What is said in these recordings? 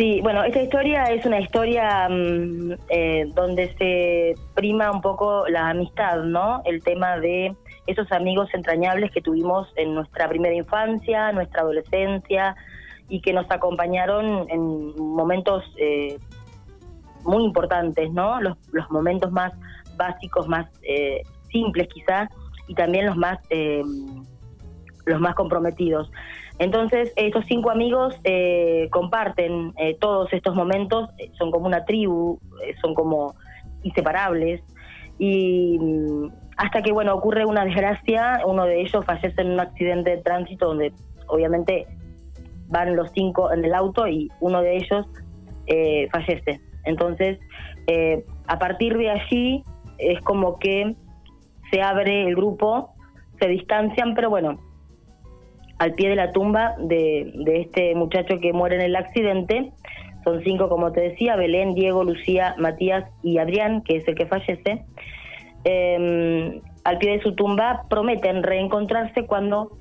Sí, bueno, esta historia es una historia mm, eh, donde se prima un poco la amistad, ¿no? El tema de esos amigos entrañables que tuvimos en nuestra primera infancia, nuestra adolescencia y que nos acompañaron en momentos eh, muy importantes, ¿no? Los, momentos más básicos, más eh, simples quizás y también los más los más comprometidos. Entonces, estos cinco amigos eh, comparten eh, todos estos momentos, eh, son como una tribu, son como inseparables, y mm, hasta que, bueno, ocurre una desgracia, uno de ellos fallece en un accidente de tránsito donde obviamente van los cinco en el auto y uno de ellos fallece. Entonces, a partir de allí es como que se abre el grupo, se distancian, pero bueno, al pie de la tumba de, este muchacho que muere en el accidente. Son cinco, como te decía, Belén, Diego, Lucía, Matías y Adrián, que es el que fallece. Em, al pie de su tumba prometen reencontrarse cuando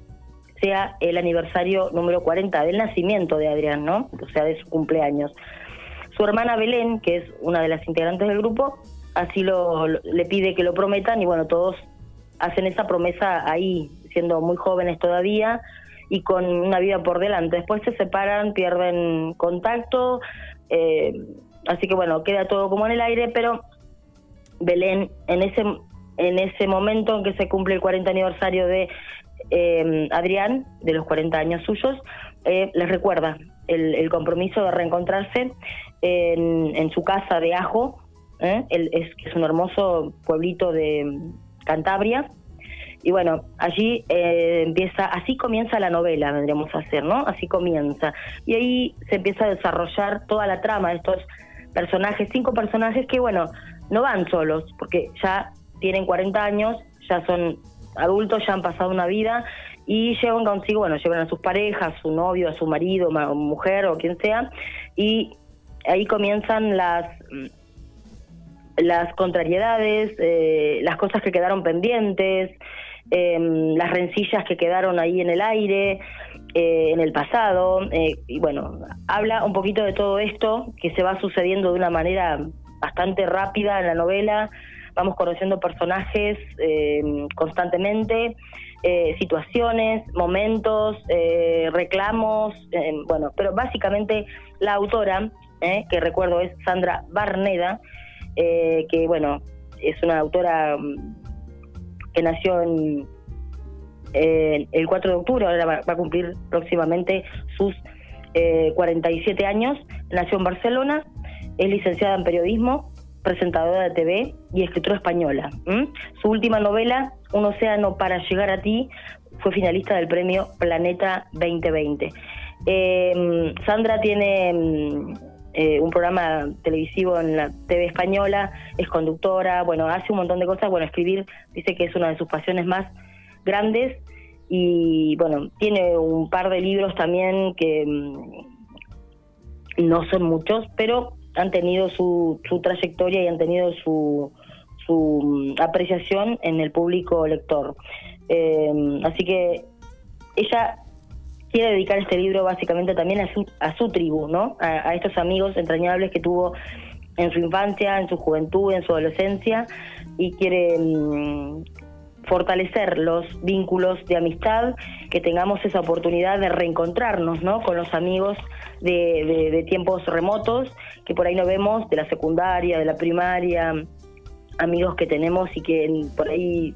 sea el aniversario número 40 del nacimiento de Adrián, ¿no? O sea, de su cumpleaños. Su hermana Belén, que es una de las integrantes del grupo, así lo, le pide que lo prometan y bueno, todos hacen esa promesa ahí, siendo muy jóvenes todavía, y con una vida por delante. Después se separan, pierden contacto, eh, así que bueno, queda todo como en el aire, pero Belén en ese en ese momento en que se cumple el 40 aniversario de eh, Adrián, de los 40 años suyos, eh, les recuerda el, compromiso de reencontrarse en, su casa de Ajo, es, es un hermoso pueblito de Cantabria, y bueno, allí eh, empieza, así comienza la novela, vendríamos a hacer, ¿no? Así comienza. Y ahí se empieza a desarrollar toda la trama de estos personajes, cinco personajes que, bueno, no van solos, porque ya tienen 40 años, ya son adultos, ya han pasado una vida y llevan consigo, bueno, llevan a sus parejas, a su novio, a su marido, mujer o quien sea, y ahí comienzan las las contrariedades, eh, las cosas que quedaron pendientes, Em, las rencillas que quedaron ahí en el aire, eh, en el pasado, eh, y bueno, habla un poquito de todo esto que se va sucediendo de una manera bastante rápida en la novela, vamos conociendo personajes em, constantemente, eh, situaciones, momentos, reclamos, em, bueno, pero básicamente la autora, que recuerdo es Sandra Barneda, que bueno, es una autora que nació en, el 4 de octubre, ahora va, a cumplir próximamente sus 47 eh, años, nació en Barcelona, es licenciada en periodismo, presentadora de TV y escritora española. Su última novela, Un océano para llegar a ti, fue finalista del premio Planeta 2020. Eh, Sandra tiene mm, eh, un programa televisivo en la TV española, es conductora, bueno, hace un montón de cosas, bueno, escribir dice que es una de sus pasiones más grandes y bueno, tiene un par de libros también que mm, no son muchos, pero han tenido su, su trayectoria y han tenido su, su mm, apreciación en el público lector. Eh, así que ella quiere dedicar este libro básicamente también a su, a su tribu, ¿no? A, estos amigos entrañables que tuvo en su infancia, en su juventud, en su adolescencia, y quiere mm, fortalecer los vínculos de amistad, que tengamos esa oportunidad de reencontrarnos, ¿no? Con los amigos de, de tiempos remotos, que por ahí no vemos, de la secundaria, de la primaria, amigos que tenemos y que por ahí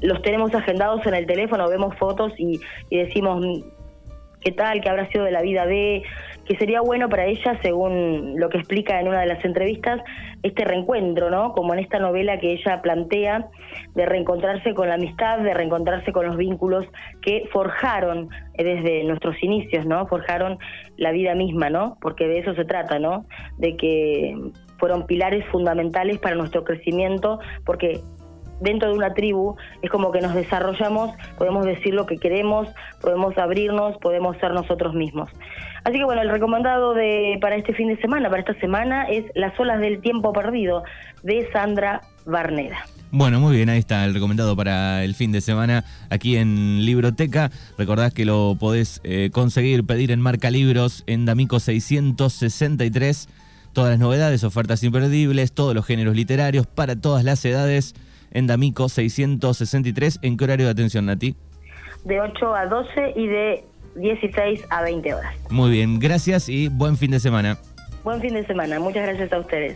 los tenemos agendados en el teléfono, vemos fotos y, y decimos, qué tal, qué habrá sido de la vida de, que sería bueno para ella, según lo que explica en una de las entrevistas, este reencuentro, ¿no? Como en esta novela que ella plantea, de reencontrarse con la amistad, de reencontrarse con los vínculos que forjaron desde nuestros inicios, ¿no? Forjaron la vida misma, ¿no? Porque de eso se trata, ¿no? De que fueron pilares fundamentales para nuestro crecimiento, porque dentro de una tribu es como que nos desarrollamos, podemos decir lo que queremos, podemos abrirnos, podemos ser nosotros mismos. Así que bueno, el recomendado de para este fin de semana, para esta semana, es Las olas del tiempo perdido de Sandra Barneda. Bueno, muy bien, ahí está el recomendado para el fin de semana aquí en Libroteca. Recordad que lo podés eh, conseguir, pedir en Marca Libros en D'Amico 663. Todas las novedades, ofertas imperdibles, todos los géneros literarios para todas las edades en D'Amico 663. ¿En qué horario de atención, Nati? De 8 a 12 y de 16 a 20 horas. Muy bien, gracias y buen fin de semana. Buen fin de semana, muchas gracias a ustedes.